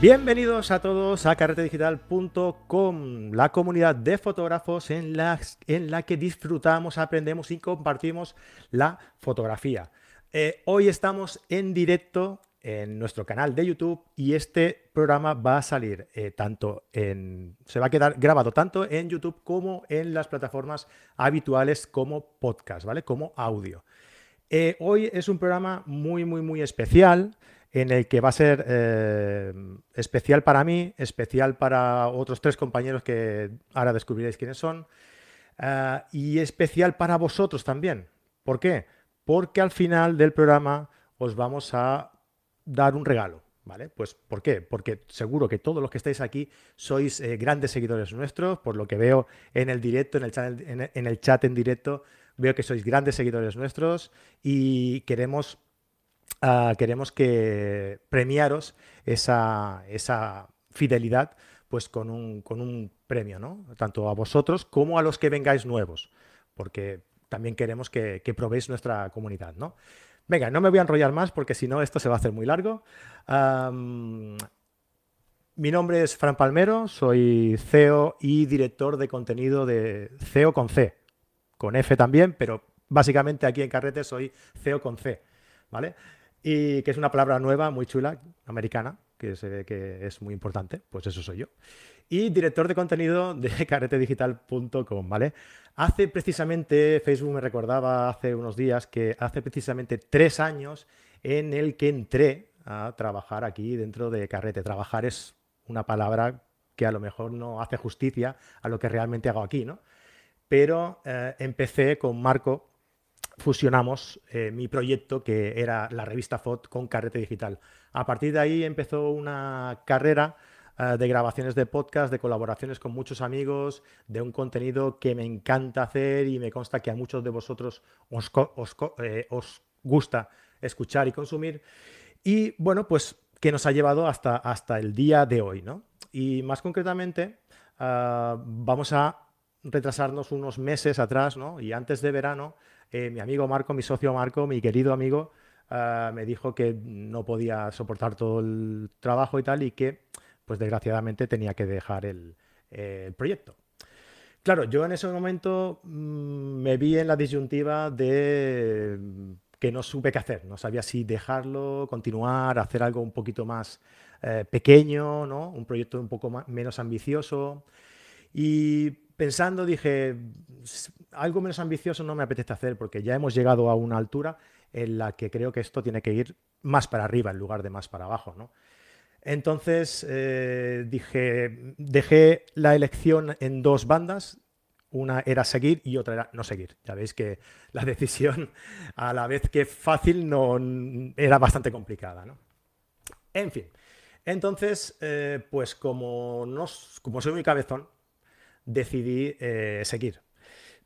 Bienvenidos a todos a carretedigital.com, la comunidad de fotógrafos en la, que disfrutamos, aprendemos y compartimos la fotografía. Eh, hoy estamos en directo en nuestro canal de YouTube y este programa va a salir eh, tanto en, se va a quedar grabado tanto en YouTube como en las plataformas habituales como podcast, ¿vale? Como audio. Eh, hoy es un programa muy, muy, muy especial en el que va a ser eh, especial para mí, especial para otros tres compañeros que ahora descubriréis quiénes son, eh, y especial para vosotros también. ¿Por qué? Porque al final del programa os vamos a dar un regalo. ¿Vale? Pues ¿por qué? Porque seguro que todos los que estáis aquí sois eh, grandes seguidores nuestros, por lo que veo en el directo, en el, chat, en el chat en directo, veo que sois grandes seguidores nuestros y queremos Ah, queremos que premiaros esa, fidelidad pues con un, con un premio, ¿no? Tanto a vosotros como a los que vengáis nuevos, porque también queremos que, probéis nuestra comunidad, ¿no? Venga, no me voy a enrollar más porque si no esto se va a hacer muy largo. mi nombre es Fran Palmero, soy CEO y director de contenido de CEO con C, con F también, pero básicamente aquí en Carrete soy CEO con C, ¿vale? Y que es una palabra nueva, muy chula, americana, que se ve que es muy importante, pues eso soy yo. Y director de contenido de caretedigital.com, ¿vale? Hace precisamente, Facebook me recordaba hace unos días que hace precisamente tres años en el que entré a trabajar aquí dentro de Carrete. Trabajar es una palabra que a lo mejor no hace justicia a lo que realmente hago aquí, ¿no? Pero eh, empecé con Marco fusionamos eh, mi proyecto que era la revista FOT con Carrete Digital. A partir de ahí empezó una carrera eh, de grabaciones de podcast, de colaboraciones con muchos amigos, de un contenido que me encanta hacer y me consta que a muchos de vosotros os, eh, os gusta escuchar y consumir. Y bueno, pues que nos ha llevado hasta, hasta el día de hoy, ¿no? Y más concretamente, vamos a retrasarnos unos meses atrás, ¿no? Y antes de verano eh, mi amigo Marco, mi socio Marco, mi querido amigo, ah, me dijo que no podía soportar todo el trabajo y tal y que, pues desgraciadamente, tenía que dejar el, proyecto. Claro, yo en ese momento mm, me vi en la disyuntiva de que no supe qué hacer, no sabía si dejarlo, continuar, hacer algo un poquito más eh, pequeño, ¿no? un proyecto un poco menos ambicioso. Y pensando dije, algo menos ambicioso no me apetece hacer porque ya hemos llegado a una altura en la que creo que esto tiene que ir más para arriba en lugar de más para abajo. ¿no? Entonces eh, dije, dejé la elección en dos bandas. Una era seguir y otra era no seguir. Ya veis que la decisión, a la vez que fácil, no, era bastante complicada. ¿no? En fin, entonces, eh, pues como, no, como soy muy cabezón, decidí eh, seguir.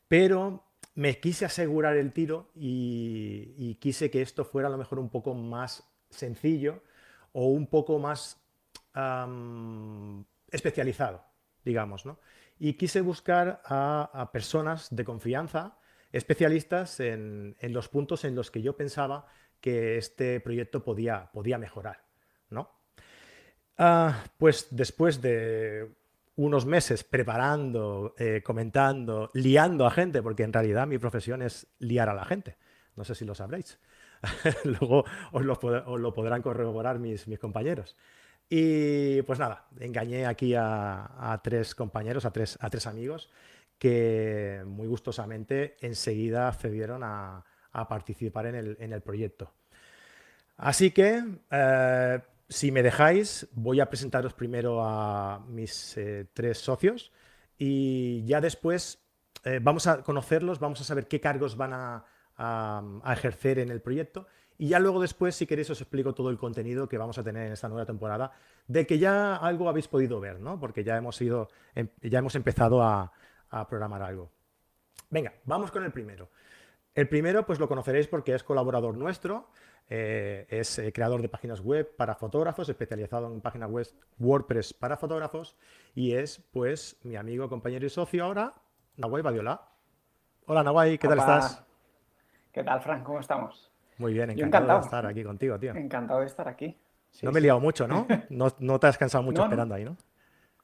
Pero me quise asegurar el tiro y, quise que esto fuera a lo mejor un poco más sencillo o un poco más especializado, digamos. ¿no? Y quise buscar a, personas de confianza, especialistas en, los puntos en los que yo pensaba que este proyecto podía, podía mejorar. ¿no? Ah, pues después de unos meses preparando, eh, comentando, liando a gente, porque en realidad mi profesión es liar a la gente. No sé si lo sabréis. Luego os lo, podrán corroborar mis, mis, compañeros. Y pues nada, engañé aquí a, tres compañeros, a tres, a tres amigos, que muy gustosamente enseguida accedieron a, participar en el, en el, proyecto. Así que eh, si me dejáis, voy a presentaros primero a mis eh, tres socios y ya después eh, vamos a conocerlos, vamos a saber qué cargos van a, ejercer en el proyecto y ya luego después, si queréis, os explico todo el contenido que vamos a tener en esta nueva temporada, de que ya algo habéis podido ver, ¿no? Porque ya hemos, ido, em, ya hemos empezado a, a programar algo. Venga, vamos con el primero. El primero, pues lo conoceréis porque es colaborador nuestro. Eh, es eh, creador de páginas web para fotógrafos, especializado en páginas web WordPress para fotógrafos y es pues mi amigo, compañero y socio ahora, Nawai Badiola. Hola Nawai, ¿qué tal estás? ¿Qué tal, Frank? ¿Cómo estamos? Muy bien, encantado, de estar aquí contigo, tío. Encantado de estar aquí. no me he liado mucho, ¿no? ¿no? te has cansado mucho esperando ahí, ¿no?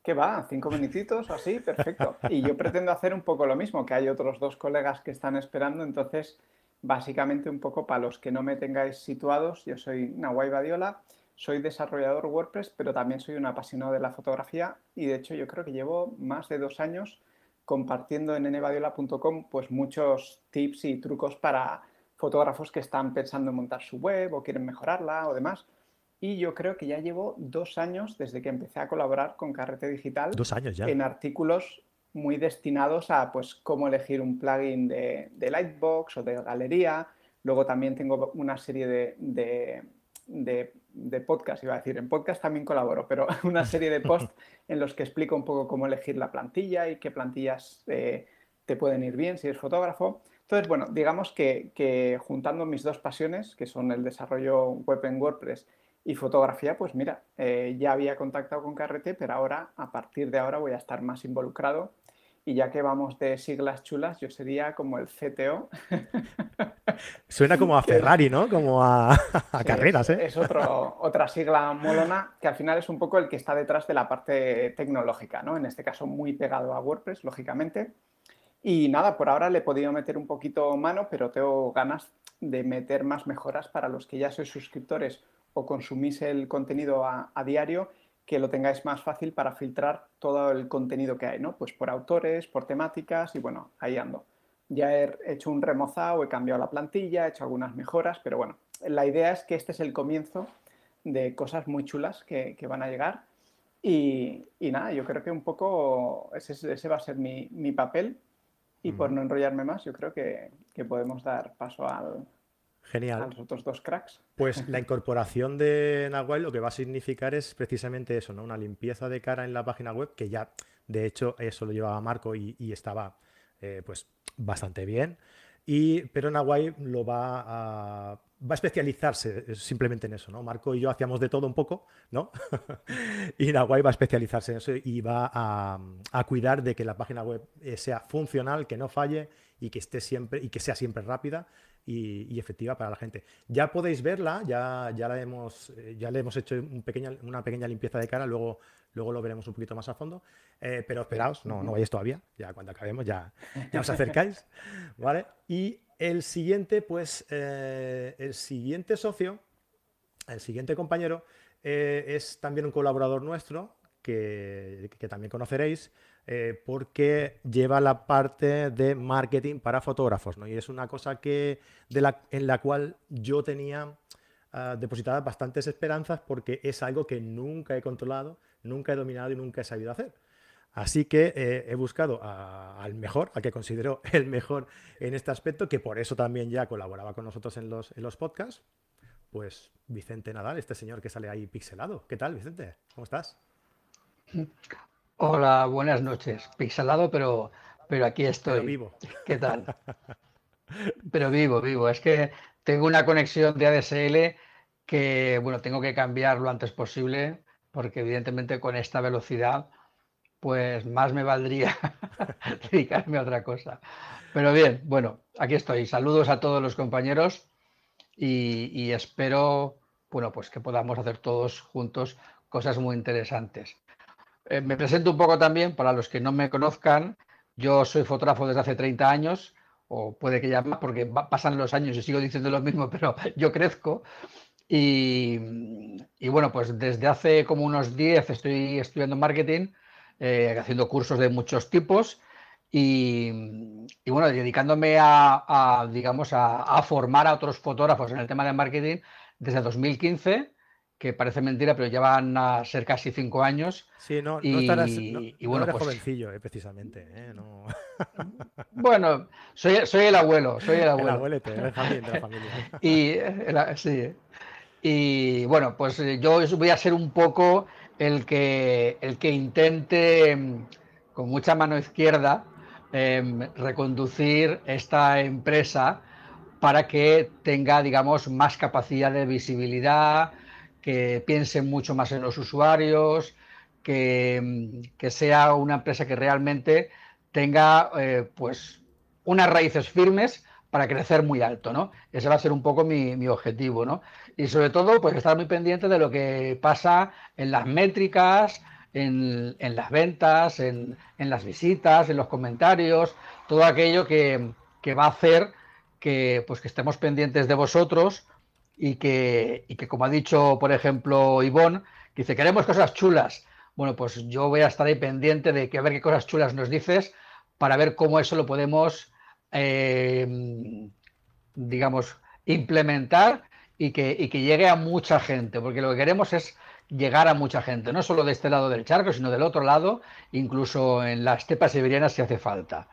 ¿Qué va? ¿Cinco minutitos o así? Perfecto. Y yo pretendo hacer un poco lo mismo, que hay otros dos colegas que están esperando, entonces, básicamente un poco para los que no me tengáis situados, yo soy Nawai Badiola, soy desarrollador WordPress, pero también soy un apasionado de la fotografía y de hecho yo creo que llevo más de dos años compartiendo en nbadiola.com pues muchos tips y trucos para fotógrafos que están pensando en montar su web o quieren mejorarla o demás. Y yo creo que ya llevo dos años desde que empecé a colaborar con Carrete Digital. Dos años ya. En artículos muy destinados a pues cómo elegir un plugin de, Lightbox o de Galería. Luego también tengo una serie de, de, podcast, iba a decir, en podcast también colaboro, pero una serie de posts en los que explico un poco cómo elegir la plantilla y qué plantillas eh, te pueden ir bien si eres fotógrafo. Entonces, bueno, digamos que, juntando mis dos pasiones, que son el desarrollo web en WordPress y fotografía, pues mira, eh, ya había contactado con Carrete, pero ahora, a partir de ahora, voy a estar más involucrado. Y ya que vamos de siglas chulas, yo sería como el CTO. Suena como a Ferrari, ¿no? Como a, carreras, ¿eh? Es, otra sigla molona que al final es un poco el que está detrás de la parte tecnológica, ¿no? En este caso muy pegado a WordPress, lógicamente. Y nada, por ahora le he podido meter un poquito mano, pero tengo ganas de meter más mejoras para los que ya sois suscriptores o consumís el contenido a, diario, que lo tengáis más fácil para filtrar todo el contenido que hay, ¿no? Pues por autores, por temáticas y bueno, ahí ando. Ya he hecho un remozado, he cambiado la plantilla, he hecho algunas mejoras, pero bueno, la idea es que este es el comienzo de cosas muy chulas que, van a llegar. Y, nada, yo creo que un poco ese, va a ser mi, mi papel y por no enrollarme más, yo creo que, podemos dar paso al, Genial. a los otros dos cracks. Pues la incorporación de Nahuel lo que va a significar es precisamente eso, ¿no? Una limpieza de cara en la página web, que ya, de hecho, eso lo llevaba Marco y, estaba eh, pues bastante bien. Y, pero Nahuel lo va a va a especializarse simplemente en eso, ¿no? Marco y yo hacíamos de todo un poco, ¿no? y Nahuay va a especializarse en eso y va a, cuidar de que la página web eh, sea funcional, que no falle y que esté siempre y que sea siempre rápida y, efectiva para la gente. Ya podéis verla, ya, ya la hemos, eh, ya le hemos hecho una pequeña limpieza de cara, luego, luego lo veremos un poquito más a fondo. Eh, pero esperaos, no, no vayáis todavía, ya cuando acabemos ya, ya os acercáis, ¿vale? Y el siguiente, pues, eh, el siguiente socio, el siguiente compañero, eh, es también un colaborador nuestro, que, también conoceréis, eh, porque lleva la parte de marketing para fotógrafos, ¿no? Y es una cosa que, en la cual yo tenía ah, depositadas bastantes esperanzas porque es algo que nunca he controlado, nunca he dominado y nunca he sabido hacer. Así que eh, he buscado al mejor, al que considero el mejor en este aspecto, que por eso también ya colaboraba con nosotros en los, en los podcasts. Pues Vicente Nadal, este señor que sale ahí pixelado. ¿Qué tal, Vicente? ¿Cómo estás? Hola, buenas noches. Pixelado, pero, pero aquí estoy. vivo. ¿Qué tal? pero vivo, vivo. Es que tengo una conexión de ADSL que, bueno, tengo que cambiar lo antes posible, porque evidentemente con esta velocidad pues más me valdría dedicarme a otra cosa. Pero bien, bueno, aquí estoy. Saludos a todos los compañeros y, espero, bueno, pues que podamos hacer todos juntos cosas muy interesantes. Eh, me presento un poco también para los que no me conozcan. Yo soy fotógrafo desde hace 30 años, o puede que ya más, porque pasan los años y sigo diciendo lo mismo, pero yo crezco. Y, bueno, pues desde hace como unos 10 estoy estudiando marketing eh, haciendo cursos de muchos tipos y, bueno, dedicándome a, digamos, a, formar a otros fotógrafos en el tema de marketing desde 2015 que parece mentira, pero ya van a ser casi cinco años. Sí, no, y, estarás, y bueno, eres pues jovencillo, eh, precisamente. Eh, bueno, soy, soy el abuelo, soy el abuelo. El abuelete, de la familia. y, sí. y bueno, pues yo voy a ser un poco el que, el que intente mm, con mucha mano izquierda em, reconducir esta empresa para que tenga, digamos, más capacidad de visibilidad, que piense mucho más en los usuarios, que, mm, sea una empresa que realmente tenga eh, pues unas raíces firmes para crecer muy alto, ¿no? Ese va a ser un poco mi, objetivo, ¿no? Y sobre todo, pues estar muy pendiente de lo que pasa en las métricas, en, las ventas, en, las visitas, en los comentarios, todo aquello que, va a hacer que, pues, que estemos pendientes de vosotros y que, y que, como ha dicho, por ejemplo, Ivonne, que dice, queremos cosas chulas. Bueno, pues yo voy a estar ahí pendiente de que a ver qué cosas chulas nos dices para ver cómo eso lo podemos Em, digamos, implementar y que, que llegue a mucha gente, porque lo que queremos es llegar a mucha gente, no solo de este lado del charco, sino del otro lado, incluso en la estepa siberiana si hace falta.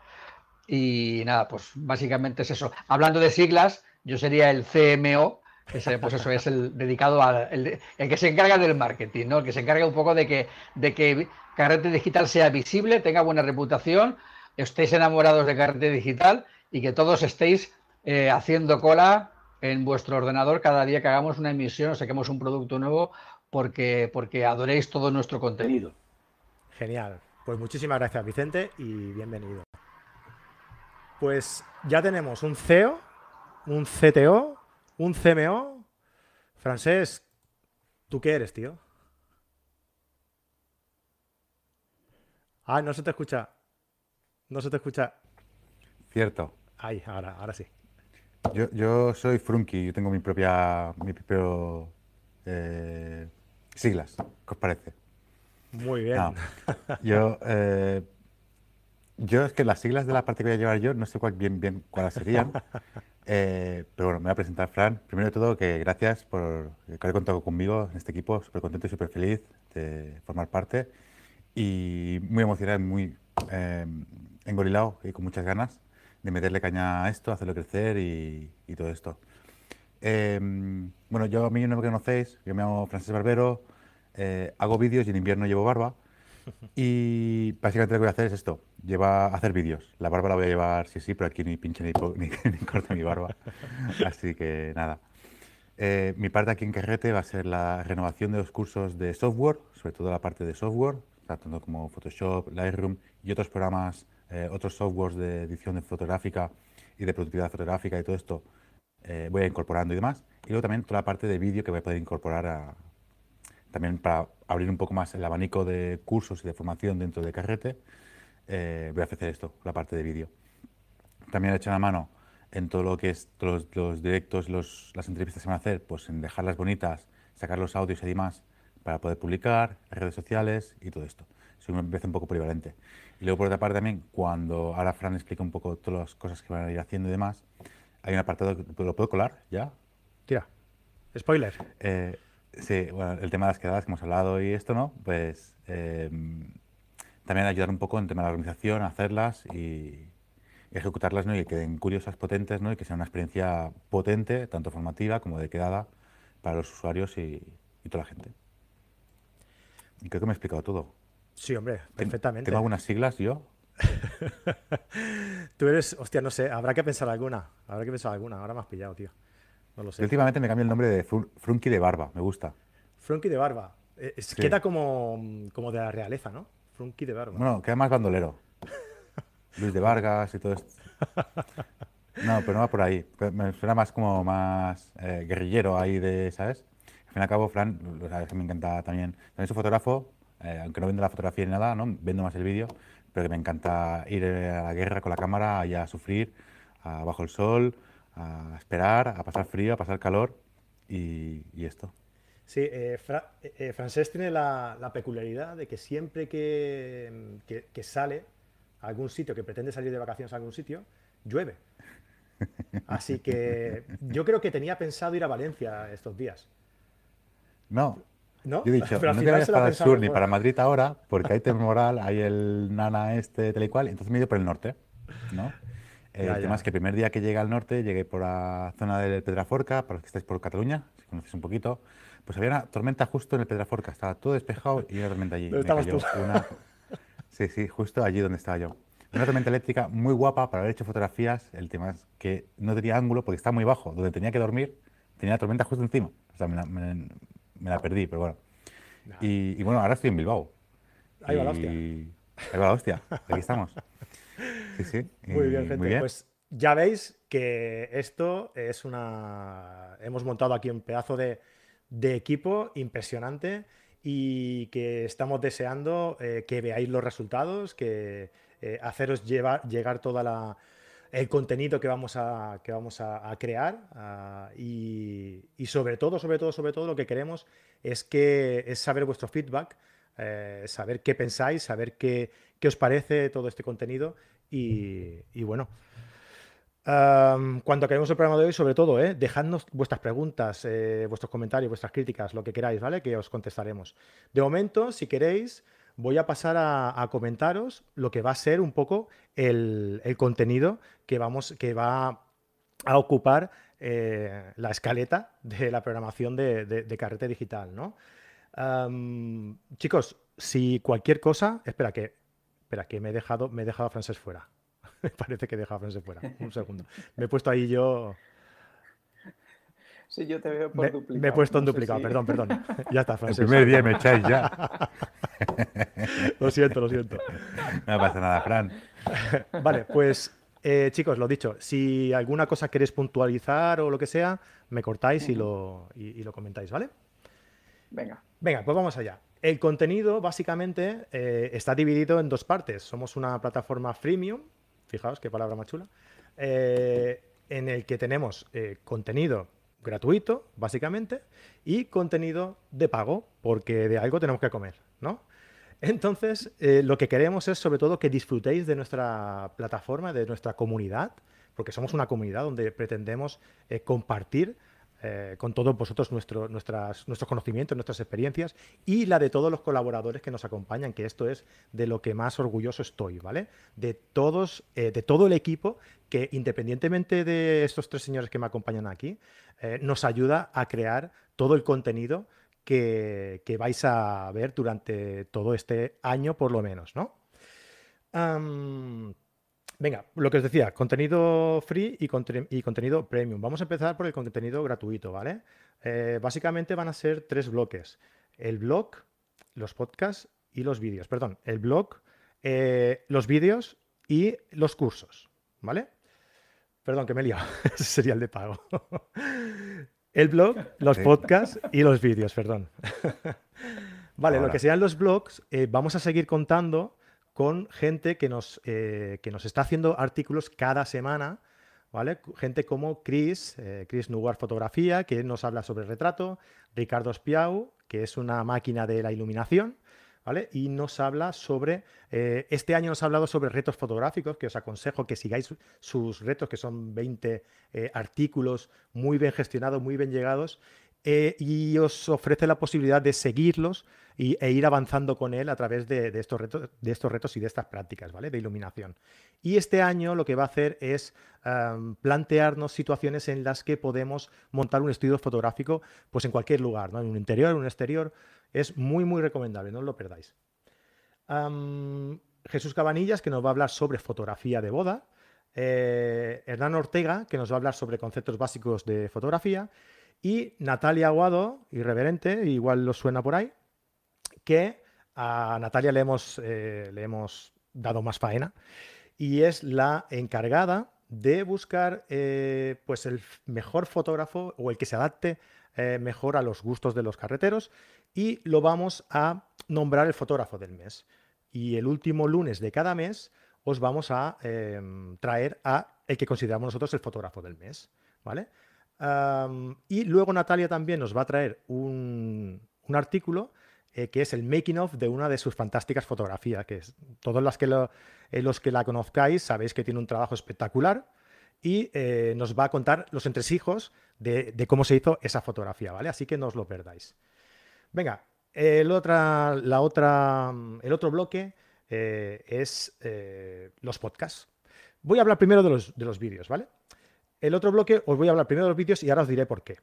Y nada, pues básicamente es eso. Hablando de siglas, yo sería el CMO, que pues eso es el dedicado al el, que se encarga del marketing, ¿no? El que se encarga un poco de que, de que Carrete Digital sea visible, tenga buena reputación, estéis enamorados de carrete digital y que todos estéis eh, haciendo cola en vuestro ordenador cada día que hagamos una emisión o saquemos un producto nuevo porque, porque adoréis todo nuestro contenido. Genial. Pues muchísimas gracias Vicente y bienvenido. Pues ya tenemos un CEO, un CTO, un CMO. Francés, ¿tú qué eres, tío? Ah, no se te escucha. No se te escucha. Cierto. Ahí, ahora, ahora sí. Yo, soy Frunky, yo tengo mi propia, mi propio eh, siglas, ¿qué os parece? Muy bien. yo, eh, yo es que las siglas de la parte que voy a llevar yo no sé cuál, bien, bien cuáles serían, eh, pero bueno, me voy a presentar, Fran. Primero de todo, que gracias por haber contado conmigo en este equipo, súper contento y súper feliz de formar parte y muy emocionado, muy engorilado y con muchas ganas de meterle caña a esto, hacerlo crecer y, todo esto. Em, bueno, yo a mí no me conocéis, yo me llamo Francés Barbero, eh, hago vídeos y en invierno llevo barba. Y básicamente lo que voy a hacer es esto, lleva hacer vídeos. La barba la voy a llevar, sí, sí, pero aquí ni pinche ni, ni, corto mi barba. Así que nada. Eh, mi parte aquí en Carrete va a ser la renovación de los cursos de software, sobre todo la parte de software, tanto como Photoshop, Lightroom y otros programas eh, otros softwares de edición de fotográfica y de productividad fotográfica y todo esto eh, voy a incorporando y demás. Y luego también toda la parte de vídeo que voy a poder incorporar también para abrir un poco más el abanico de cursos y de formación dentro de Carrete. Eh, voy a ofrecer esto, la parte de vídeo. También he hecho una mano en todo lo que es los, los directos, los, las entrevistas que van a hacer, pues en dejarlas bonitas, sacar los audios y demás para poder publicar, redes sociales y todo esto. Soy una empresa un poco polivalente. Y luego, por otra parte, también, cuando ahora Fran explica un poco todas las cosas que van a ir haciendo y demás, hay un apartado que lo puedo colar ya. Tira. Spoiler. Eh, sí, bueno, el tema de las quedadas que hemos hablado y esto, ¿no? Pues eh, también ayudar un poco en el tema de la organización, hacerlas y, ejecutarlas, ¿no? Y que queden curiosas, potentes, ¿no? Y que sea una experiencia potente, tanto formativa como de quedada para los usuarios y, y toda la gente. Y creo que me he explicado todo. Sí, hombre, perfectamente. ¿Tengo algunas siglas yo? Tú eres, hostia, no sé, habrá que pensar alguna. Habrá que pensar alguna. Ahora me has pillado, tío. No lo sé. últimamente me cambio el nombre de Frunky de Barba, me gusta. Frunky de Barba. Eh, queda como, como de la realeza, ¿no? Frunky de Barba. Bueno, queda más bandolero. Luis de Vargas y todo esto. No, pero no va por ahí. Me suena más como más eh, guerrillero ahí de, ¿sabes? Al fin y al cabo, Fran, lo sabes que me encanta también. También su fotógrafo, eh, aunque no vendo la fotografía ni nada, ¿no? vendo más el vídeo, pero que me encanta ir a la guerra con la cámara, allá a sufrir, bajo el sol, a esperar, a pasar frío, a pasar calor y, esto. Sí, eh, eh, Francés tiene la, peculiaridad de que siempre que, que, sale a algún sitio, que pretende salir de vacaciones a algún sitio, llueve. Así que yo creo que tenía pensado ir a Valencia estos días. No, ¿No? Yo he dicho, no te vayas para el sur ni para Madrid ahora, porque hay temporal, hay el nana este, tal y cual, entonces me he ido por el norte, ¿no? El tema es que el primer día que llegué al norte, llegué por la zona del Pedraforca, para los que estáis por Cataluña, si conocéis un poquito, pues había una tormenta justo en el Pedraforca, estaba todo despejado y una tormenta allí. Sí, sí, justo allí donde estaba yo. Una tormenta eléctrica muy guapa para haber hecho fotografías, el tema es que no tenía ángulo porque estaba muy bajo, donde tenía que dormir, tenía la tormenta justo encima. O sea, me, me la perdí, pero bueno. Y, bueno, ahora estoy en Bilbao. Ahí va la hostia. Ahí va la hostia, aquí estamos. Sí, sí. Muy bien, gente. Pues ya veis que esto es una... Hemos montado aquí un pedazo de, equipo impresionante y que estamos deseando eh, que veáis los resultados, que eh, haceros llevar, llegar toda la el contenido que vamos a, que vamos a, crear ah, y, sobre todo, sobre todo, sobre todo lo que queremos es, que, es saber vuestro feedback, eh, saber qué pensáis, saber qué, qué, os parece todo este contenido y, bueno. cuando acabemos el programa de hoy, sobre todo, eh, dejadnos vuestras preguntas, eh, vuestros comentarios, vuestras críticas, lo que queráis, ¿vale? Que os contestaremos. De momento, si queréis, voy a pasar a, comentaros lo que va a ser un poco el, contenido que, vamos, que va a ocupar eh, la escaleta de la programación de, carrete digital. ¿no? chicos, si cualquier cosa, espera que, espera que me he dejado, me he dejado a Francés fuera. me parece que he dejado a Francés fuera. Un segundo. Me he puesto ahí yo. Sí, yo te veo por duplicado. Me he puesto en duplicado, perdón, perdón. Ya está, Francés. El primer día me echáis ya. lo siento, lo siento. No pasa nada, Fran. vale, pues eh, chicos, lo dicho, si alguna cosa queréis puntualizar o lo que sea, me cortáis y, lo, lo comentáis, ¿vale? Venga. Venga, pues vamos allá. El contenido básicamente eh, está dividido en dos partes. Somos una plataforma freemium, fijaos qué palabra más chula, eh, en el que tenemos contenido gratuito, básicamente, y contenido de pago, porque de algo tenemos que comer, ¿no? Entonces, eh, lo que queremos es sobre todo que disfrutéis de nuestra plataforma, de nuestra comunidad, porque somos una comunidad donde pretendemos eh, compartir eh, con todos vosotros nuestro, nuestras, nuestros conocimientos, nuestras experiencias y la de todos los colaboradores que nos acompañan, que esto es de lo que más orgulloso estoy, ¿vale? De todos, de todo el equipo que independientemente de estos tres señores que me acompañan aquí, nos ayuda a crear todo el contenido que, vais a ver durante todo este año, por lo menos, ¿no? Venga, lo que os decía, contenido free y, contenido premium. Vamos a empezar por el contenido gratuito, ¿vale? Eh, básicamente van a ser tres bloques. El blog, los podcasts y los vídeos. Perdón, el blog, eh, los vídeos y los cursos, ¿vale? Perdón, que me he liado. Ese sería el de pago. El blog, los podcasts y los vídeos, perdón. vale, lo que sean los blogs, eh, vamos a seguir contando con gente que nos, eh, que nos está haciendo artículos cada semana, ¿vale? Gente como Chris, eh, Chris Nuguar Fotografía, que nos habla sobre retrato, Ricardo Spiau, que es una máquina de la iluminación, y nos habla sobre, eh, este año nos ha hablado sobre retos fotográficos, que os aconsejo que sigáis sus retos, que son 20 eh, artículos muy bien gestionados, muy bien llegados, eh, y os ofrece la posibilidad de seguirlos y, e ir avanzando con él a través de, estos retos, de estos retos y de estas prácticas ¿vale? de iluminación. Y este año lo que va a hacer es plantearnos situaciones en las que podemos montar un estudio fotográfico pues en cualquier lugar, ¿no? en un interior, en un exterior, es muy, muy recomendable, no os lo perdáis. Jesús Cabanillas, que nos va a hablar sobre fotografía de boda. Eh, Hernán Ortega, que nos va a hablar sobre conceptos básicos de fotografía. Y Natalia Aguado, irreverente, igual lo suena por ahí, que a Natalia le hemos, eh, le hemos dado más faena y es la encargada de buscar eh, pues el mejor fotógrafo o el que se adapte mejor a los gustos de los carreteros y lo vamos a nombrar el fotógrafo del mes. Y el último lunes de cada mes os vamos a em, traer a el que consideramos nosotros el fotógrafo del mes. ¿vale? Y luego Natalia también nos va a traer un, artículo eh, que es el making of de una de sus fantásticas fotografías, que es, todos las que eh, los que la conozcáis sabéis que tiene un trabajo espectacular y eh, nos va a contar los entresijos de, de, cómo se hizo esa fotografía, ¿vale? Así que no os lo perdáis. Venga, el, otra, la otra, el otro bloque es los podcasts. Voy a hablar primero de los, de los vídeos, ¿vale? El otro bloque os voy a hablar primero de los vídeos y ahora os diré por qué.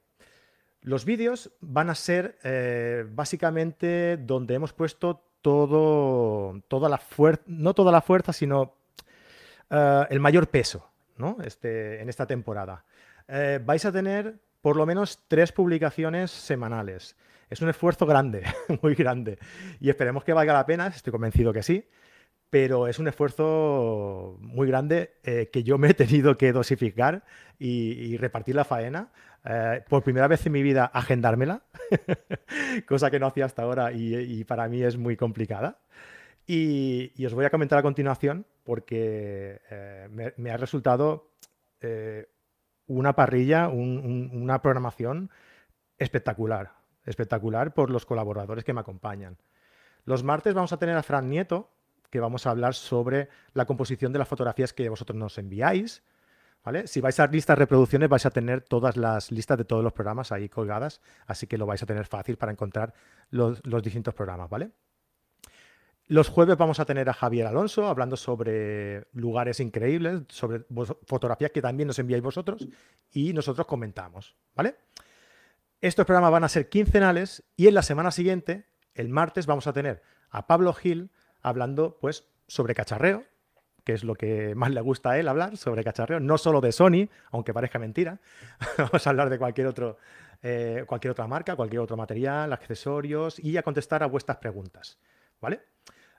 Los vídeos van a ser eh, básicamente donde hemos puesto todo, toda la fuerza, no toda la fuerza, sino el mayor peso ¿no? este, en esta temporada. vais a tener por lo menos tres publicaciones semanales. Es un esfuerzo grande, muy grande. Y esperemos que valga la pena, estoy convencido que sí. Pero es un esfuerzo muy grande eh, que yo me he tenido que dosificar y, repartir la faena. Eh, por primera vez en mi vida, agendármela, cosa que no hacía hasta ahora y, para mí es muy complicada. Y, os voy a comentar a continuación porque eh, me, ha resultado una parrilla, una programación espectacular, espectacular por los colaboradores que me acompañan. Los martes vamos a tener a Fran Nieto, que vamos a hablar sobre la composición de las fotografías que vosotros nos enviáis. ¿Vale? Si vais a listas de reproducciones vais a tener todas las listas de todos los programas ahí colgadas, así que lo vais a tener fácil para encontrar los, distintos programas, ¿vale? Los jueves vamos a tener a Javier Alonso hablando sobre lugares increíbles, sobre fotografías que también nos enviáis vosotros y nosotros comentamos, ¿vale? Estos programas van a ser quincenales y en la semana siguiente, el martes, vamos a tener a Pablo Gil hablando pues sobre cacharreo, que es lo que más le gusta a él hablar, sobre cacharreo, no solo de Sony, aunque parezca mentira, vamos a hablar de cualquier, otro, eh, cualquier otra marca, cualquier otro material, accesorios y a contestar a vuestras preguntas, ¿vale?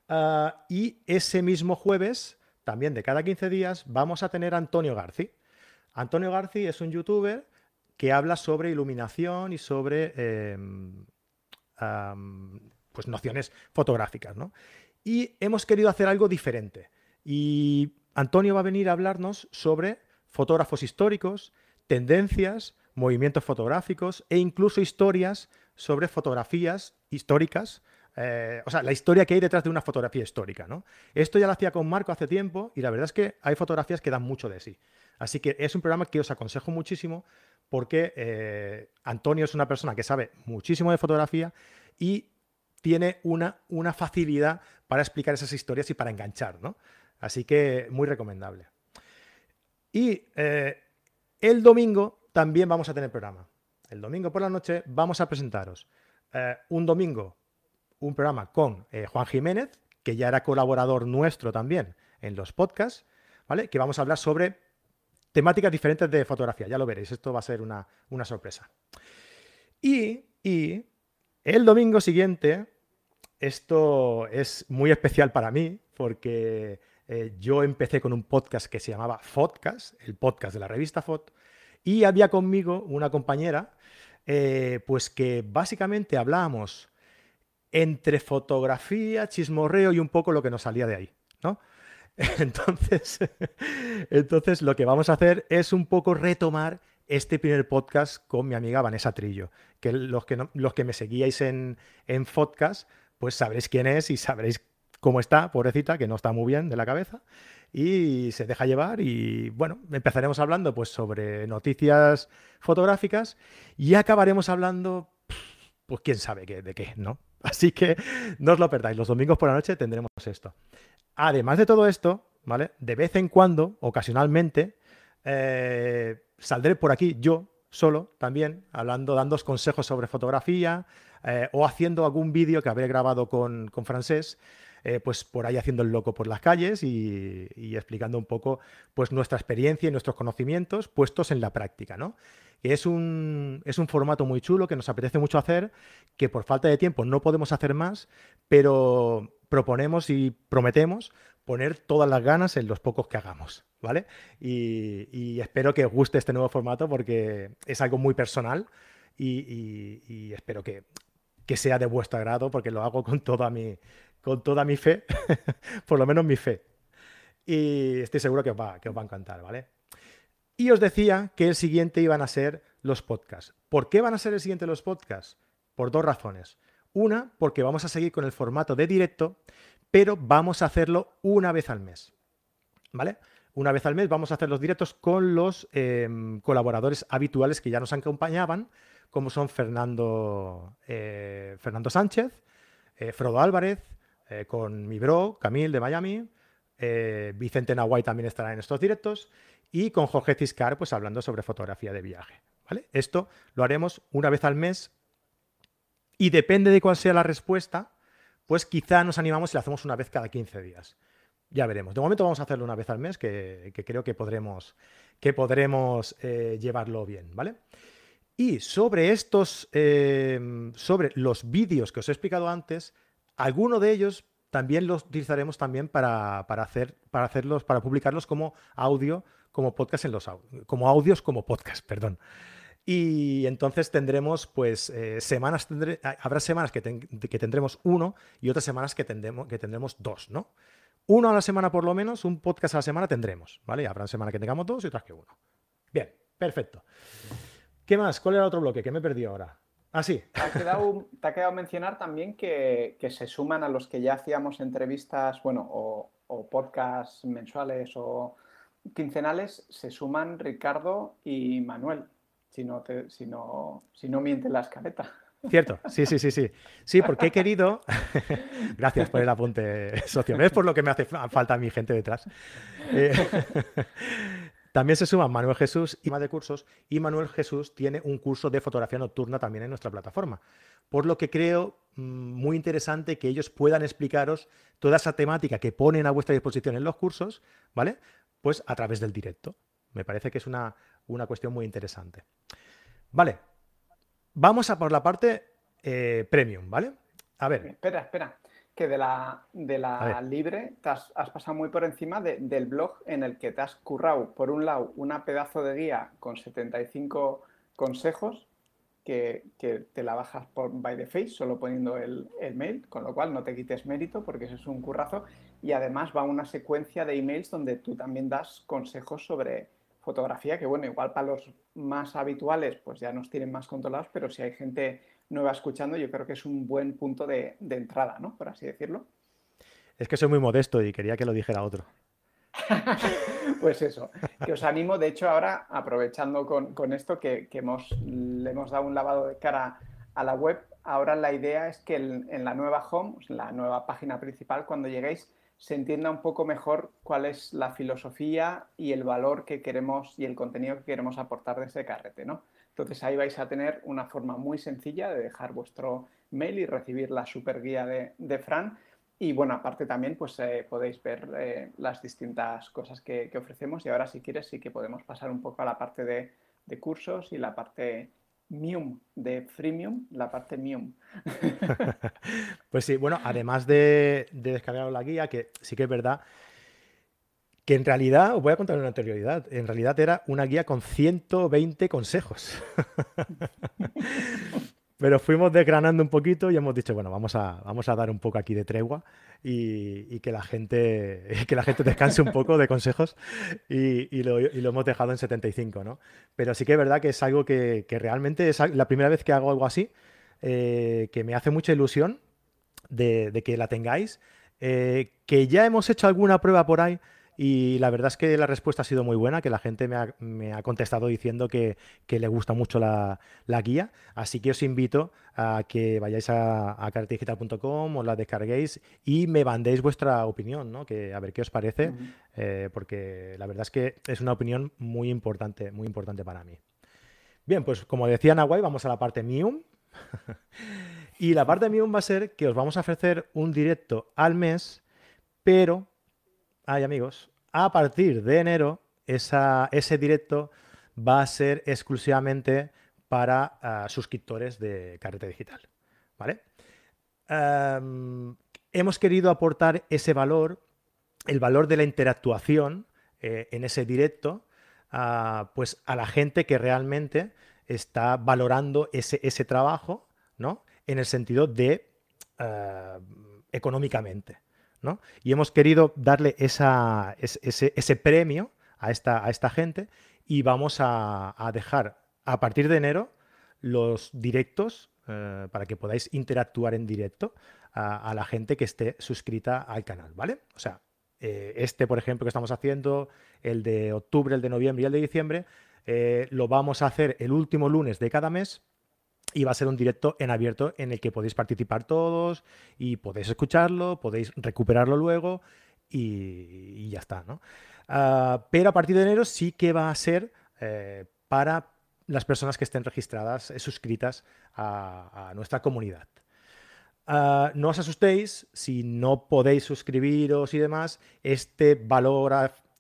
Ah, y ese mismo jueves, también de cada 15 días, vamos a tener a Antonio Garci. Antonio Garci es un youtuber que habla sobre iluminación y sobre em, pues nociones fotográficas, ¿no? Y hemos querido hacer algo diferente. Y Antonio va a venir a hablarnos sobre fotógrafos históricos, tendencias, movimientos fotográficos e incluso historias sobre fotografías históricas. Eh, o sea, la historia que hay detrás de una fotografía histórica. ¿no? Esto ya lo hacía con Marco hace tiempo y la verdad es que hay fotografías que dan mucho de sí. Así que es un programa que os aconsejo muchísimo porque eh, Antonio es una persona que sabe muchísimo de fotografía y tiene una, una facilidad para explicar esas historias y para enganchar, ¿no? Así que muy recomendable. Y eh, el domingo también vamos a tener programa. El domingo por la noche vamos a presentaros eh, un domingo, un programa con eh, Juan Jiménez, que ya era colaborador nuestro también en los podcasts, ¿vale? Que vamos a hablar sobre temáticas diferentes de fotografía. Ya lo veréis, esto va a ser una, sorpresa. Y, y el domingo siguiente esto es muy especial para mí porque eh, yo empecé con un podcast que se llamaba Fotcast, el podcast de la revista Fot, y había conmigo una compañera, eh, pues que básicamente hablábamos entre fotografía, chismorreo y un poco lo que nos salía de ahí, ¿no? Entonces, entonces lo que vamos a hacer es un poco retomar este primer podcast con mi amiga Vanessa Trillo, que los que, los que me seguíais en, en pues sabréis quién es y sabréis cómo está, pobrecita, que no está muy bien de la cabeza, y se deja llevar y bueno, empezaremos hablando pues sobre noticias fotográficas y acabaremos hablando, pues quién sabe qué, de qué, ¿no? Así que no os lo perdáis, los domingos por la noche tendremos esto. Además de todo esto, ¿vale? De vez en cuando, ocasionalmente, eh, saldré por aquí yo solo también, hablando, dando consejos sobre fotografía, eh, o haciendo algún vídeo que habré grabado con, francés, eh, pues por ahí haciendo el loco por las calles y, explicando un poco pues nuestra experiencia y nuestros conocimientos puestos en la práctica, ¿no? Es un, es un formato muy chulo que nos apetece mucho hacer, que por falta de tiempo no podemos hacer más, pero proponemos y prometemos poner todas las ganas en los pocos que hagamos, ¿vale? Y, y espero que os guste este nuevo formato porque es algo muy personal y, espero que, sea de vuestro agrado porque lo hago con toda mi, con toda mi fe, por lo menos mi fe. Y estoy seguro que os, va, que os va a encantar, ¿vale? Y os decía que el siguiente iban a ser los podcasts. ¿Por qué van a ser el siguiente los podcasts? Por dos razones. Una, porque vamos a seguir con el formato de directo, pero vamos a hacerlo una vez al mes. ¿Vale? Una vez al mes vamos a hacer los directos con los em, colaboradores habituales que ya nos acompañaban como son Fernando, eh, Fernando Sánchez, eh, Frodo Álvarez, eh, con mi bro, Camil de Miami, Vicente Nahuay también estará en estos directos, y con Jorge Ciscar, pues hablando sobre fotografía de viaje. ¿vale? Esto lo haremos una vez al mes y depende de cuál sea la respuesta, pues quizá nos animamos y lo hacemos una vez cada 15 días. Ya veremos. De momento vamos a hacerlo una vez al mes, que, creo que podremos, que podremos llevarlo bien, ¿vale? Y sobre estos, em, sobre los vídeos que os he explicado antes, alguno de ellos también los utilizaremos también para, hacer, para hacerlos, para publicarlos como audio, como podcast en los como audios como podcast, perdón. Y entonces tendremos, pues, eh, semanas, habrá semanas que, que, tendremos uno y otras semanas que tendremos, que tendremos dos, ¿no? Uno a la semana por lo menos, un podcast a la semana tendremos, ¿vale? Habrá semanas que tengamos dos y otras que uno. Bien, perfecto. ¿Qué más? ¿Cuál era el otro bloque? ¿Qué me perdí ahora? Ah, sí. Te ha quedado, ha quedado mencionar también que, se suman a los que ya hacíamos entrevistas, bueno, o, o podcasts mensuales o quincenales, se suman Ricardo y Manuel si no, te, si no, si no miente la escaleta. Cierto, sí, sí, sí, sí. Sí, porque he querido. Gracias por el apunte, socio. Es por lo que me hace falta mi gente detrás. Eh, también se suman Manuel Jesús y más de cursos. Y Manuel Jesús tiene un curso de fotografía nocturna también en nuestra plataforma. Por lo que creo mm, muy interesante que ellos puedan explicaros toda esa temática que ponen a vuestra disposición en los cursos, ¿vale? Pues a través del directo. Me parece que es una, una cuestión muy interesante. Vale, vamos a por la parte eh, premium, ¿vale? A ver. Espera, espera, que de la, de la libre te has, pasado muy por encima del blog en el que te has currado, por un lado, una pedazo de guía con 75 consejos que, te la bajas por by the face, solo poniendo el, el, mail, con lo cual no te quites mérito porque eso es un currazo. Y además va una secuencia de emails donde tú también das consejos sobre fotografía, que bueno, igual para los más habituales pues ya nos tienen más controlados, pero si hay gente nueva escuchando, yo creo que es un buen punto de, entrada, ¿no? Por así decirlo. Es que soy muy modesto y quería que lo dijera otro. pues eso, que os animo, de hecho ahora aprovechando con, esto que, hemos, le hemos dado un lavado de cara a la web, ahora la idea es que en, la nueva home, la nueva página principal, cuando lleguéis, se entienda un poco mejor cuál es la filosofía y el valor que queremos y el contenido que queremos aportar de ese carrete, ¿no? Entonces ahí vais a tener una forma muy sencilla de dejar vuestro mail y recibir la super guía de, Fran. Y bueno, aparte también pues eh, podéis ver eh, las distintas cosas que, ofrecemos y ahora si quieres sí que podemos pasar un poco a la parte de, de cursos y la parte Mium, de freemium, la parte Mium. pues sí, bueno, además de, descargar la guía, que sí que es verdad, que en realidad, os voy a contar una anterioridad, en realidad era una guía con 120 consejos. Pero fuimos desgranando un poquito y hemos dicho, bueno, vamos a, vamos a dar un poco aquí de tregua y, que, la gente, que la gente descanse un poco de consejos y, lo, hemos dejado en 75, ¿no? Pero sí que es verdad que es algo que, realmente es la primera vez que hago algo así, eh, que me hace mucha ilusión de, que la tengáis, eh, que ya hemos hecho alguna prueba por ahí y la verdad es que la respuesta ha sido muy buena, que la gente me ha, contestado diciendo que, le gusta mucho la, guía. Así que os invito a que vayáis a, a cartedigital.com, os la descarguéis y me mandéis vuestra opinión, ¿no? Que, a ver qué os parece, eh, porque la verdad es que es una opinión muy importante, muy importante para mí. Bien, pues como decía Nahuay, vamos a la parte Mium. y la parte Mium va a ser que os vamos a ofrecer un directo al mes, pero ay amigos, a partir de enero ese directo va a ser exclusivamente para ah, suscriptores de Carrete Digital. ¿Vale? hemos querido aportar ese valor, el valor de la interactuación eh, en ese directo, ah, pues a la gente que realmente está valorando ese, ese trabajo, ¿no? En el sentido de ah, económicamente. Y hemos querido darle ese, premio a esta, a esta, gente y vamos a, dejar a partir de enero los directos eh, para que podáis interactuar en directo a, la gente que esté suscrita al canal, ¿vale? O sea, eh, este, por ejemplo, que estamos haciendo, el de octubre, el de noviembre y el de diciembre, eh, lo vamos a hacer el último lunes de cada mes y va a ser un directo en abierto en el que podéis participar todos y podéis escucharlo, podéis recuperarlo luego y, ya está, ¿no? Ah, pero a partir de enero sí que va a ser eh, para las personas que estén registradas, eh, suscritas a, nuestra comunidad. Ah, no os asustéis si no podéis suscribiros y demás, este valor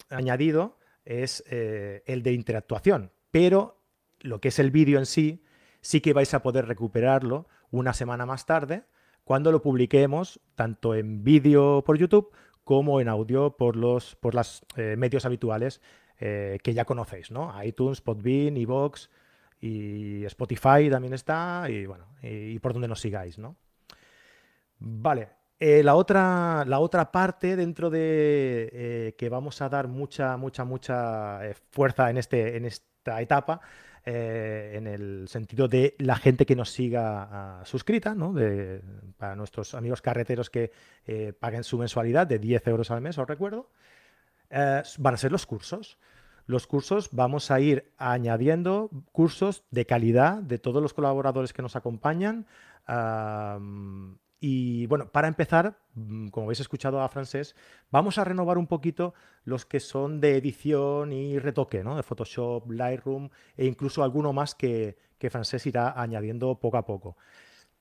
añadido es eh, el de interactuación, pero lo que es el vídeo en sí, sí que vais a poder recuperarlo una semana más tarde cuando lo publiquemos tanto en vídeo por YouTube como en audio por los por los eh, medios habituales eh, que ya conocéis, ¿no? iTunes, Podbean, Evox y Spotify también está y bueno, y, por donde nos sigáis, ¿no? Vale, eh, la, otra, la otra parte dentro de que vamos a dar mucha, mucha, mucha fuerza en, este, en esta etapa eh, en el sentido de la gente que nos siga uh, suscrita, ¿no? de, para nuestros amigos carreteros que eh, paguen su mensualidad de 10 euros al mes, os recuerdo, eh, van a ser los cursos. Los cursos vamos a ir añadiendo cursos de calidad de todos los colaboradores que nos acompañan. Y bueno, para empezar, mm, como habéis escuchado a Francés, vamos a renovar un poquito los que son de edición y retoque, ¿no? De Photoshop, Lightroom e incluso alguno más que, que Francés irá añadiendo poco a poco.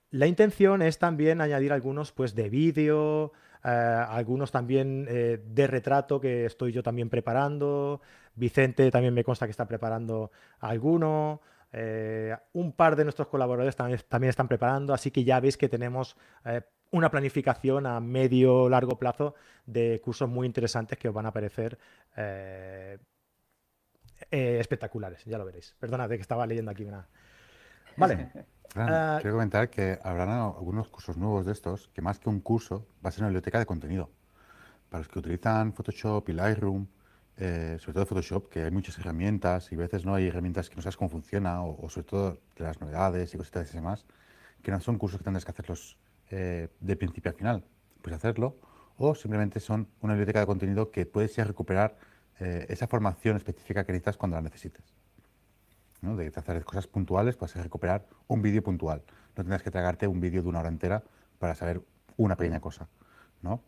La intención es también añadir algunos pues, de vídeo, eh, algunos también eh, de retrato que estoy yo también preparando. Vicente también me consta que está preparando alguno. Eh, un par de nuestros colaboradores también, también, están preparando, así que ya veis que tenemos eh, una planificación a medio largo plazo de cursos muy interesantes que os van a parecer eh, espectaculares, ya lo veréis. Perdonad que estaba leyendo aquí una. Vale. Ah, quiero comentar que habrán algunos cursos nuevos de estos que más que un curso va a ser una biblioteca de contenido. Para los que utilizan Photoshop y Lightroom, eh, sobre todo Photoshop, que hay muchas herramientas y a veces no hay herramientas que no sabes cómo funciona, o, sobre todo de las novedades y cositas y demás, que no son cursos que tendrás que hacerlos eh, de principio a final. Puedes hacerlo, o simplemente son una biblioteca de contenido que puedes ya recuperar eh, esa formación específica que necesitas cuando la necesites. ¿no? De hacer cosas puntuales, puedes recuperar un vídeo puntual. No tendrás que tragarte un vídeo de una hora entera para saber una pequeña cosa. ¿no?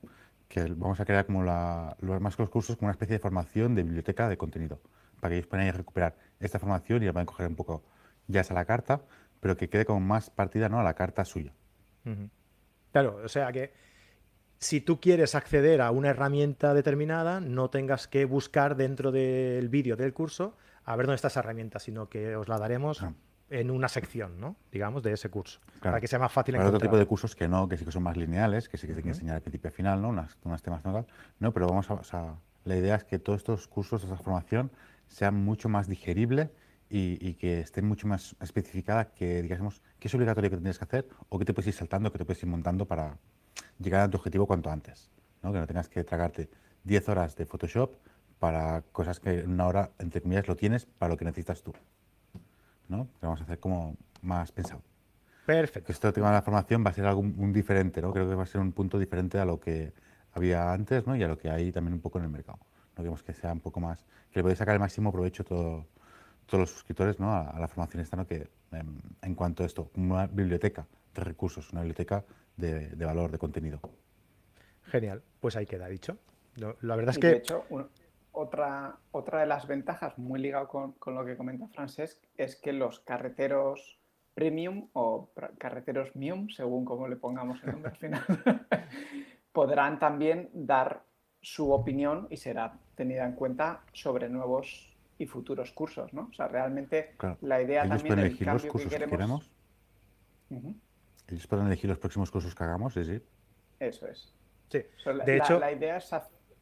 Que vamos a crear como la, los más que los cursos como una especie de formación de biblioteca de contenido, para que ellos puedan recuperar esta formación y la puedan coger un poco ya es a la carta, pero que quede como más partida ¿no? a la carta suya. Claro, o sea que si tú quieres acceder a una herramienta determinada, no tengas que buscar dentro del vídeo del curso a ver dónde está esa herramienta, sino que os la daremos en una sección, ¿no? digamos, de ese curso, para que sea más fácil Hay otro tipo de cursos que no, que sí que son más lineales, que sí que tienen que enseñar al principio y al final, ¿no? Unas, unas temas no, no, pero vamos a, o sea, la idea es que todos estos cursos, esta formación, sean mucho más digerible y, que estén mucho más especificada que, digamos, qué es obligatorio que tienes que hacer o qué te puedes ir saltando, qué te puedes ir montando para llegar a tu objetivo cuanto antes, ¿no? Que no tengas que tragarte 10 horas de Photoshop para cosas que en una hora, entre comillas, lo tienes para lo que necesitas tú. ¿No? vamos a hacer como más pensado. Perfecto. Este tema de la formación va a ser algo un diferente, ¿no? Creo que va a ser un punto diferente a lo que había antes, ¿no? Y a lo que hay también un poco en el mercado. No queremos que sea un poco más, que le podéis sacar el máximo provecho todo, todos los suscriptores, ¿no? A, la formación esta, ¿no? Que em, en, cuanto a esto, una biblioteca de recursos, una biblioteca de, valor, de contenido. Genial, pues ahí queda dicho. La verdad es que... De hecho, otra, otra de las ventajas, muy ligado con, lo que comenta Francesc, es que los carreteros premium o carreteros mium, según como le pongamos el nombre al final, podrán también dar su opinión y será tenida en cuenta sobre nuevos y futuros cursos, ¿no? O sea, realmente la idea también del cambio los cursos que queremos. Ellos pueden elegir los próximos cursos que hagamos, ¿sí? Eso es. Sí. de hecho, la idea es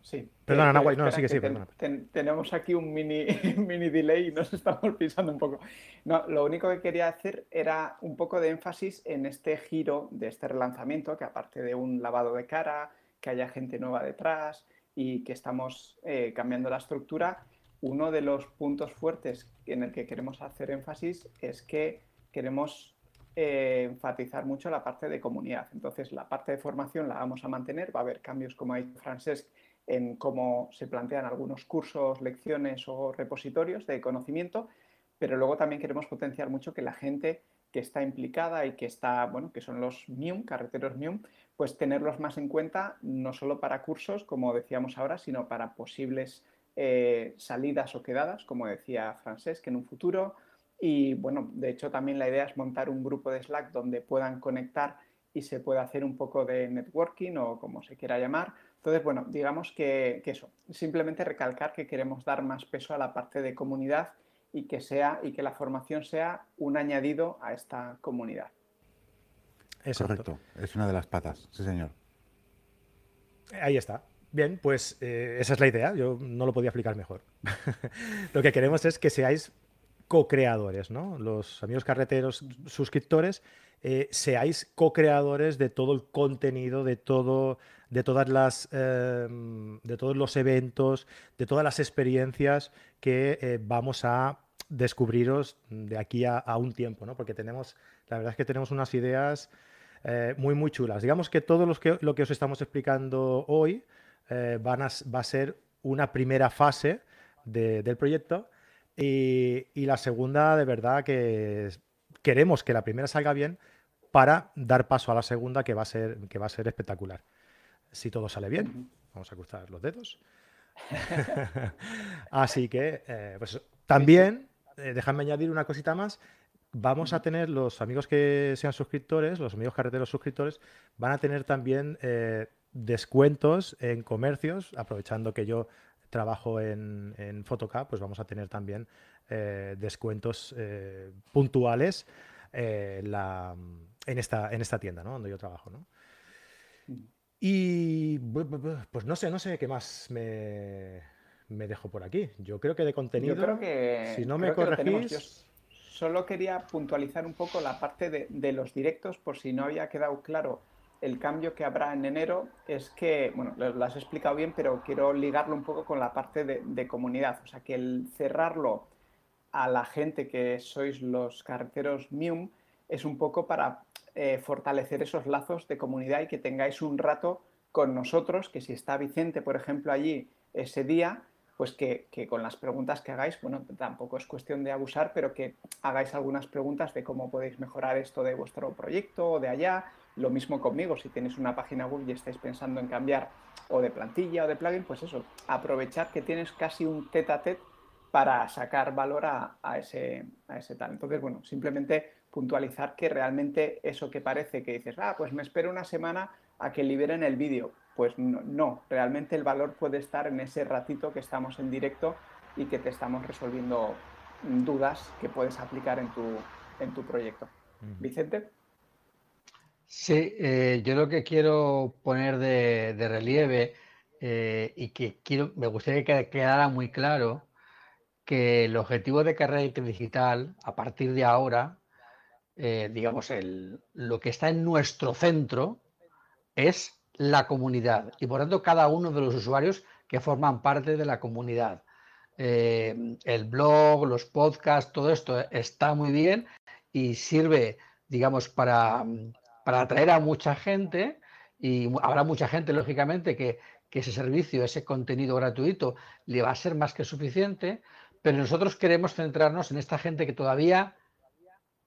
Sí. Perdona, eh, Nahuay, no, sí que sí. tenemos aquí un mini, mini delay y nos estamos pisando un poco. No, lo único que quería hacer era un poco de énfasis en este giro de este relanzamiento, que aparte de un lavado de cara, que haya gente nueva detrás y que estamos eh, cambiando la estructura, uno de los puntos fuertes en el que queremos hacer énfasis es que queremos eh, enfatizar mucho la parte de comunidad. Entonces, la parte de formación la vamos a mantener, va a haber cambios, como ha dicho Francesc, en cómo se plantean algunos cursos, lecciones o repositorios de conocimiento, pero luego también queremos potenciar mucho que la gente que está implicada y que está, bueno, que son los MIUM, carreteros MIUM, pues tenerlos más en cuenta, no solo para cursos, como decíamos ahora, sino para posibles eh, salidas o quedadas, como decía Francesc, en un futuro. Y bueno, de hecho también la idea es montar un grupo de Slack donde puedan conectar y se pueda hacer un poco de networking o como se quiera llamar, entonces, bueno, digamos que, eso, simplemente recalcar que queremos dar más peso a la parte de comunidad y que sea y que la formación sea un añadido a esta comunidad. Correcto, es una de las patas, sí señor. Ahí está. Bien, pues eh, esa es la idea, yo no lo podía explicar mejor. lo que queremos es que seáis co-creadores, ¿no? Los amigos carreteros suscriptores, eh, seáis co-creadores de todo el contenido, de todo, de todas las, em, de todos los eventos, de todas las experiencias que eh, vamos a descubriros de aquí a, un tiempo, ¿no? Porque tenemos, la verdad es que tenemos unas ideas eh, muy, muy chulas. Digamos que todo que, lo que os estamos explicando hoy van a, va a ser una primera fase del proyecto y, la segunda, de verdad, que queremos que la primera salga bien para dar paso a la segunda que va a ser, que va a ser espectacular. Si todo sale bien, vamos a cruzar los dedos. Así que, eh, pues también, déjame añadir una cosita más vamos a tener los amigos que sean suscriptores, los amigos carreteros suscriptores, van a tener también eh, descuentos en comercios, aprovechando que yo trabajo en, en Photocap, pues vamos a tener también eh, descuentos eh, puntuales la, en, esta, en esta tienda, ¿no? Donde yo trabajo, ¿no? Y pues no sé, no sé qué más me, me dejo por aquí. Yo creo que de contenido, creo que, si no me corregís... Solo quería puntualizar un poco la parte de, los directos, por si no había quedado claro el cambio que habrá en enero es que, bueno, lo, has explicado bien, pero quiero ligarlo un poco con la parte de, comunidad. O sea, que el cerrarlo a la gente que sois los carreteros MIUM es un poco para eh, fortalecer esos lazos de comunidad y que tengáis un rato con nosotros, que si está Vicente, por ejemplo, allí ese día, pues que, con las preguntas que hagáis, bueno, tampoco es cuestión de abusar, pero que hagáis algunas preguntas de cómo podéis mejorar esto de vuestro proyecto o de allá. Lo mismo conmigo, si tenéis una página web y estáis pensando en cambiar o de plantilla o de plugin, pues eso, aprovechar que tienes casi un tete a tete para sacar valor a, ese, a ese tal. Entonces, bueno, simplemente puntualizar que realmente eso que parece que dices, ah, pues me espero una semana a que liberen el vídeo pues no, realmente el valor puede estar en ese ratito que estamos en directo y que te estamos resolviendo dudas que puedes aplicar en tu, en tu proyecto. Vicente. Sí, eh, yo lo que quiero poner de, relieve eh, y que quiero, me gustaría que quedara muy claro que el objetivo de carrera digital, a partir de ahora, eh, digamos, el, lo que está en nuestro centro es la comunidad y por tanto cada uno de los usuarios que forman parte de la comunidad. El blog, los podcasts, todo esto está muy bien y sirve, digamos, para, para atraer a mucha gente y habrá mucha gente, lógicamente, que, ese servicio, ese contenido gratuito le va a ser más que suficiente, pero nosotros queremos centrarnos en esta gente que todavía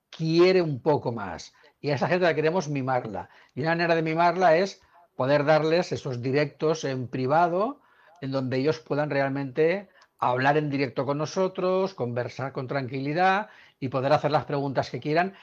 quiere un poco más y a esa gente la queremos mimarla. Y una manera de mimarla es poder darles esos directos en privado, en donde ellos puedan realmente hablar en directo con nosotros, conversar con tranquilidad y poder hacer las preguntas que quieran.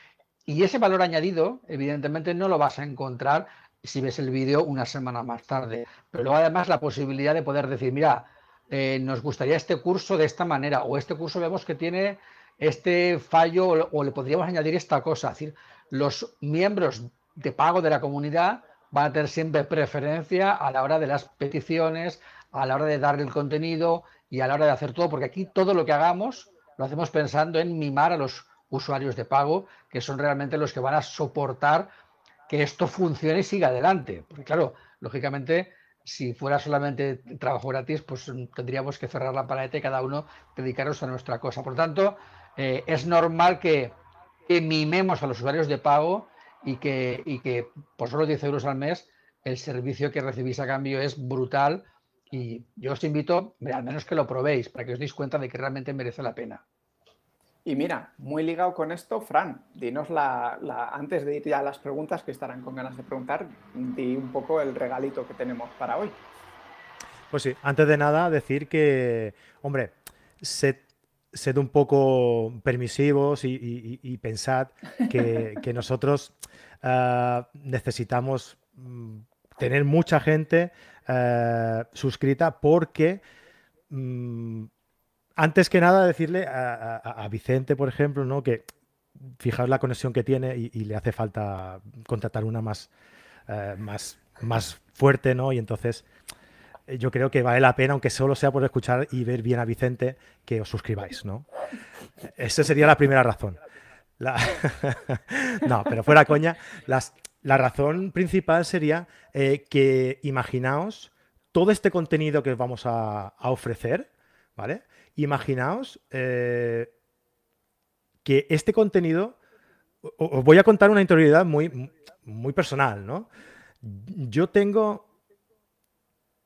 Y ese valor añadido, evidentemente, no lo vas a encontrar si ves el vídeo una semana más tarde. Pero luego además la posibilidad de poder decir, mira, eh, nos gustaría este curso de esta manera, o este curso vemos que tiene este fallo, o, o le podríamos añadir esta cosa. Es decir, los miembros de pago de la comunidad van a tener siempre preferencia a la hora de las peticiones, a la hora de darle el contenido y a la hora de hacer todo, porque aquí todo lo que hagamos lo hacemos pensando en mimar a los usuarios de pago, que son realmente los que van a soportar que esto funcione y siga adelante. Porque claro, lógicamente, si fuera solamente trabajo gratis, pues tendríamos que cerrar la paleta y cada uno dedicarnos a nuestra cosa. Por tanto, eh, es normal que, que mimemos a los usuarios de pago y que, y que por solo 10 euros al mes el servicio que recibís a cambio es brutal y yo os invito, al menos que lo probéis para que os deis cuenta de que realmente merece la pena. Y mira, muy ligado con esto, Fran, dinos la, antes de ir ya a las preguntas que estarán con ganas de preguntar, di un poco el regalito que tenemos para hoy. Pues sí, antes de nada decir que, hombre, se sed un poco permisivos y, pensad que, nosotros ah, necesitamos mm, tener mucha gente ah, suscrita porque mm, antes que nada decirle a, Vicente, por ejemplo, ¿no? que fijaos la conexión que tiene y, le hace falta contratar una más, eh, más, más fuerte, ¿no? Y entonces eh, yo creo que vale la pena, aunque solo sea por escuchar y ver bien a Vicente, que os suscribáis, ¿no? Esa sería la primera razón. no, pero fuera coña, la razón principal sería eh, que imaginaos todo este contenido que os vamos a, ofrecer, ¿vale? Imaginaos eh, que este contenido, os voy a contar una interioridad muy, muy personal, ¿no? Yo tengo,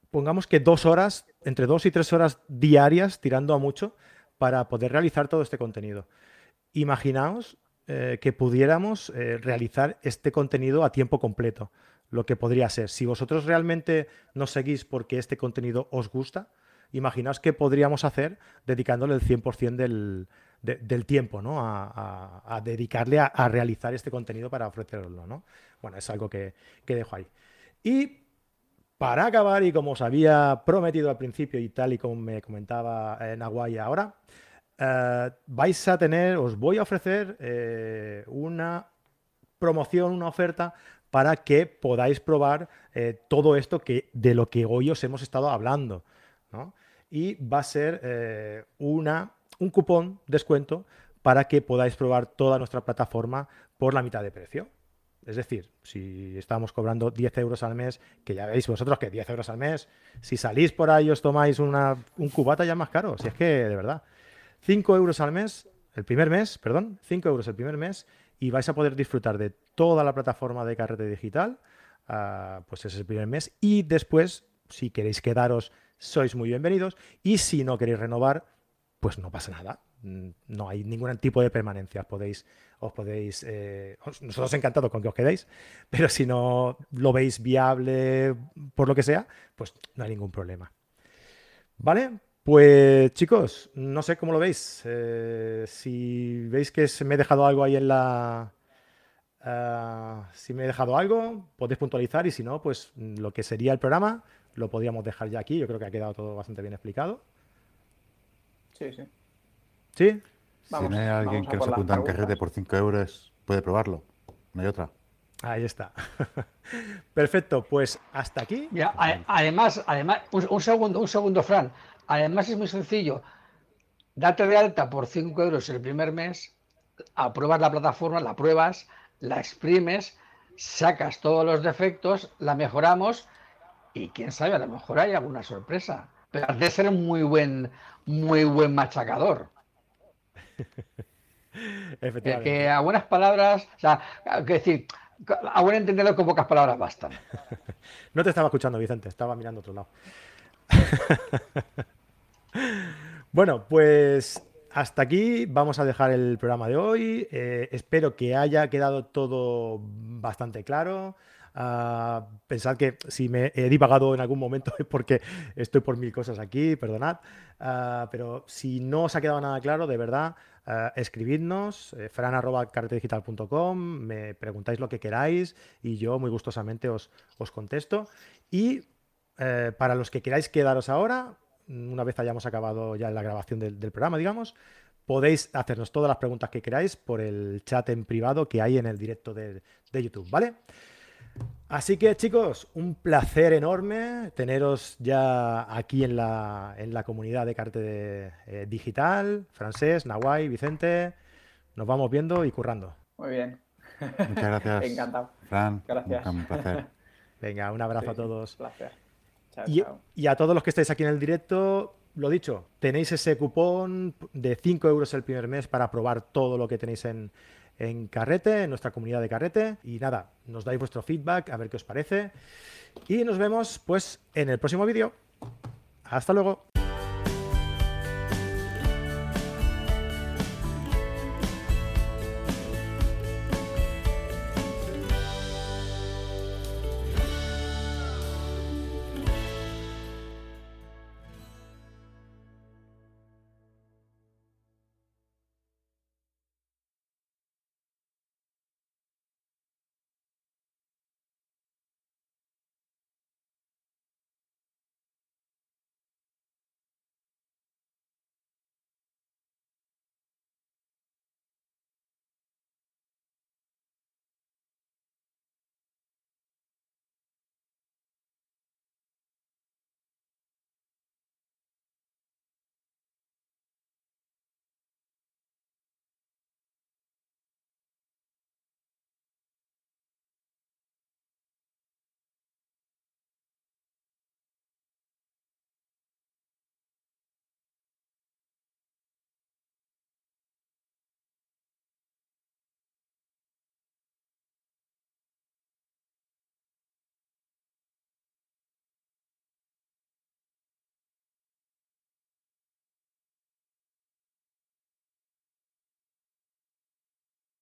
pongamos que dos horas, entre dos y tres horas diarias, tirando a mucho, para poder realizar todo este contenido. Imaginaos eh, que pudiéramos eh, realizar este contenido a tiempo completo, lo que podría ser. Si vosotros realmente nos seguís porque este contenido os gusta, imaginaos qué podríamos hacer dedicándole el 100% del, del tiempo, ¿no? A, dedicarle a, realizar este contenido para ofrecerlo, ¿no? Bueno, es algo que, dejo ahí. Y para acabar, y como os había prometido al principio y tal y como me comentaba en Nahuay ahora, eh, vais a tener, os voy a ofrecer eh, una promoción, una oferta para que podáis probar eh, todo esto que, de lo que hoy os hemos estado hablando. Y va a ser una un cupón descuento para que podáis probar toda nuestra plataforma por la mitad de precio. Es decir, si estamos cobrando 10 euros al mes, que ya veis vosotros que 10 euros al mes, si salís por ahí os tomáis una, un cubata ya más caro, si es que de verdad. 5 euros al mes, el primer mes, perdón, 5 euros el primer mes y vais a poder disfrutar de toda la plataforma de carrete digital, uh, pues ese es el primer mes y después, si queréis quedaros, sois muy bienvenidos y si no queréis renovar, pues no pasa nada. Mm, no hay ningún tipo de permanencia. Podéis, os podéis. Eh, nosotros encantados con que os quedéis, pero si no lo veis viable por lo que sea, pues no hay ningún problema. ¿Vale? Pues chicos, no sé cómo lo veis. Eh, si veis que me he dejado algo ahí en la. Eh, si me he dejado algo, podéis puntualizar y si no, pues lo que sería el programa lo podríamos dejar ya aquí. Yo creo que ha quedado todo bastante bien explicado. Sí, sí. ¿Sí? si no hay alguien que nos apunta en carrete por 5 euros, puede probarlo. No hay otra. Ahí está. Perfecto, pues hasta aquí. además, además un, segundo, un segundo, Fran. Además es muy sencillo. Date de alta por 5 euros el primer mes, apruebas la plataforma, la pruebas, la exprimes, sacas todos los defectos, la mejoramos y quién sabe, a lo mejor hay alguna sorpresa. Pero de ser un muy buen, muy buen machacador. Efectivamente. Que, a buenas palabras, o sea, que decir, a buen entenderlo con pocas palabras bastan. No te estaba escuchando, Vicente, estaba mirando a otro lado. bueno, pues hasta aquí vamos a dejar el programa de hoy. Eh, espero que haya quedado todo bastante claro. Uh, pensad que si me he divagado en algún momento es porque estoy por mil cosas aquí, perdonad. Ah, pero si no os ha quedado nada claro, de verdad, uh, escribidnos, eh, fran.carretedigital.com, me preguntáis lo que queráis y yo muy gustosamente os, os contesto. Y eh, para los que queráis quedaros ahora, una vez hayamos acabado ya la grabación del, programa, digamos, podéis hacernos todas las preguntas que queráis por el chat en privado que hay en el directo de, de YouTube, ¿vale? Así que chicos, un placer enorme teneros ya aquí en la, en la comunidad de Carte eh, Digital, Francés, Nahuay, Vicente. Nos vamos viendo y currando. Muy bien. Muchas gracias. Encantado. Fran, gracias. Un placer. Venga, un abrazo a todos. Placer. y, y, a todos los que estáis aquí en el directo, lo dicho, tenéis ese cupón de 5 euros el primer mes para probar todo lo que tenéis en, en Carrete, en nuestra comunidad de Carrete. Y nada, nos dais vuestro feedback, a ver qué os parece. Y nos vemos pues en el próximo vídeo. Hasta luego.